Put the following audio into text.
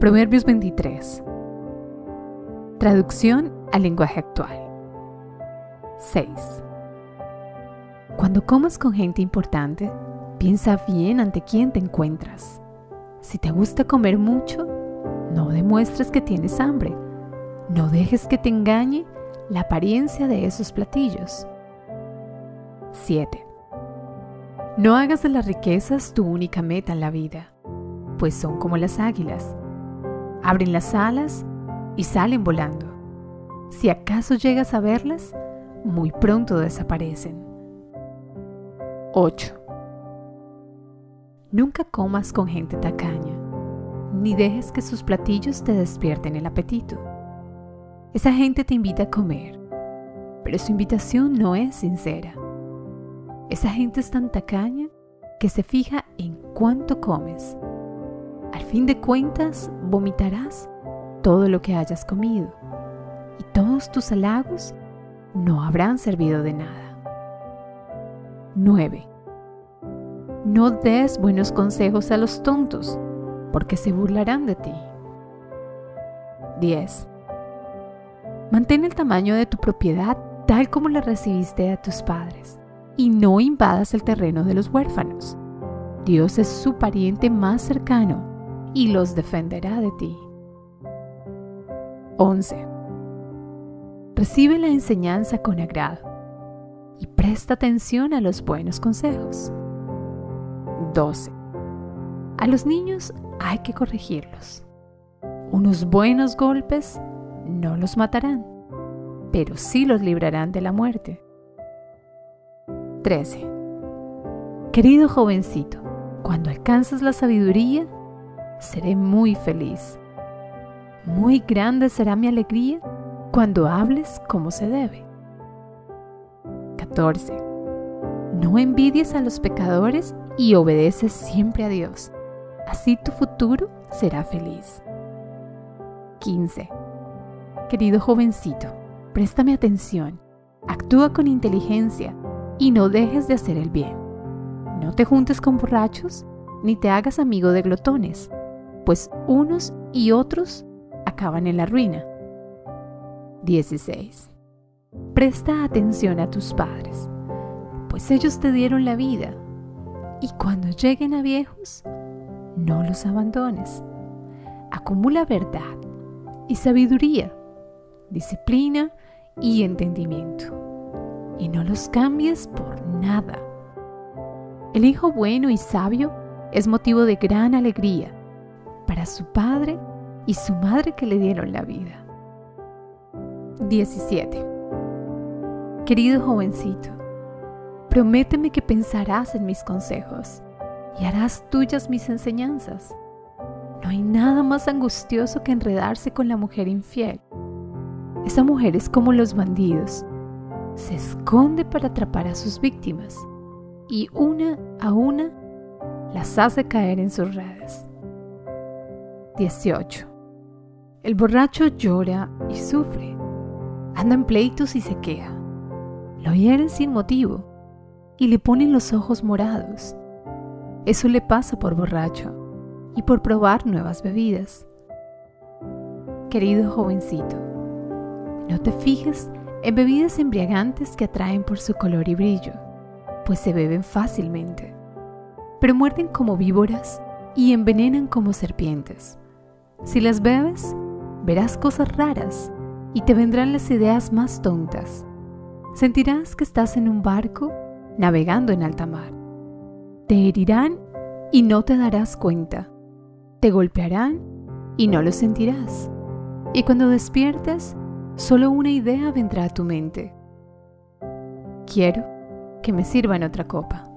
Proverbios 23. Traducción al lenguaje actual. 6. Cuando comas con gente importante, piensa bien ante quién te encuentras. Si te gusta comer mucho, no demuestres que tienes hambre. No dejes que te engañe la apariencia de esos platillos. 7. No hagas de las riquezas tu única meta en la vida, pues son como las águilas. Abren las alas y salen volando. Si acaso llegas a verlas, muy pronto desaparecen. 8. Nunca comas con gente tacaña, ni dejes que sus platillos te despierten el apetito. Esa gente te invita a comer, pero su invitación no es sincera. Esa gente es tan tacaña que se fija en cuánto comes. Al fin de cuentas, vomitarás todo lo que hayas comido y todos tus halagos no habrán servido de nada. 9. No des buenos consejos a los tontos, porque se burlarán de ti. 10. Mantén el tamaño de tu propiedad tal como la recibiste a tus padres y no invadas el terreno de los huérfanos. Dios es su pariente más cercano y los defenderá de ti. 11. Recibe la enseñanza con agrado y presta atención a los buenos consejos. 12. A los niños hay que corregirlos. Unos buenos golpes no los matarán, pero sí los librarán de la muerte. 13. Querido jovencito, cuando alcances la sabiduría, seré muy feliz. Muy grande será mi alegría cuando hables como se debe. 14. No envidies a los pecadores y obedeces siempre a Dios. Así tu futuro será feliz. 15. Querido jovencito, préstame atención. Actúa con inteligencia y no dejes de hacer el bien. No te juntes con borrachos, ni te hagas amigo de glotones, pues unos y otros acaban en la ruina. 16. Presta atención a tus padres, pues ellos te dieron la vida, y cuando lleguen a viejos, no los abandones. Acumula verdad y sabiduría, disciplina y entendimiento y no los cambies por nada. El hijo bueno y sabio es motivo de gran alegría para su padre y su madre que le dieron la vida. 17. Querido jovencito, prométeme que pensarás en mis consejos y harás tuyas mis enseñanzas. No hay nada más angustioso que enredarse con la mujer infiel. Esa mujer es como los bandidos se esconde para atrapar a sus víctimas y una a una las hace caer en sus redes. 18. El borracho llora y sufre, anda en pleitos y se queja, lo hieren sin motivo y le ponen los ojos morados. Eso le pasa por borracho y por probar nuevas bebidas. Querido jovencito, no te fijes en bebidas embriagantes que atraen por su color y brillo, pues se beben fácilmente, pero muerden como víboras y envenenan como serpientes. Si las bebes, verás cosas raras y te vendrán las ideas más tontas. Sentirás que estás en un barco navegando en alta mar. Te herirán y no te darás cuenta. Te golpearán y no lo sentirás. Y cuando despiertes, solo una idea vendrá a tu mente. Quiero que me sirvan otra copa.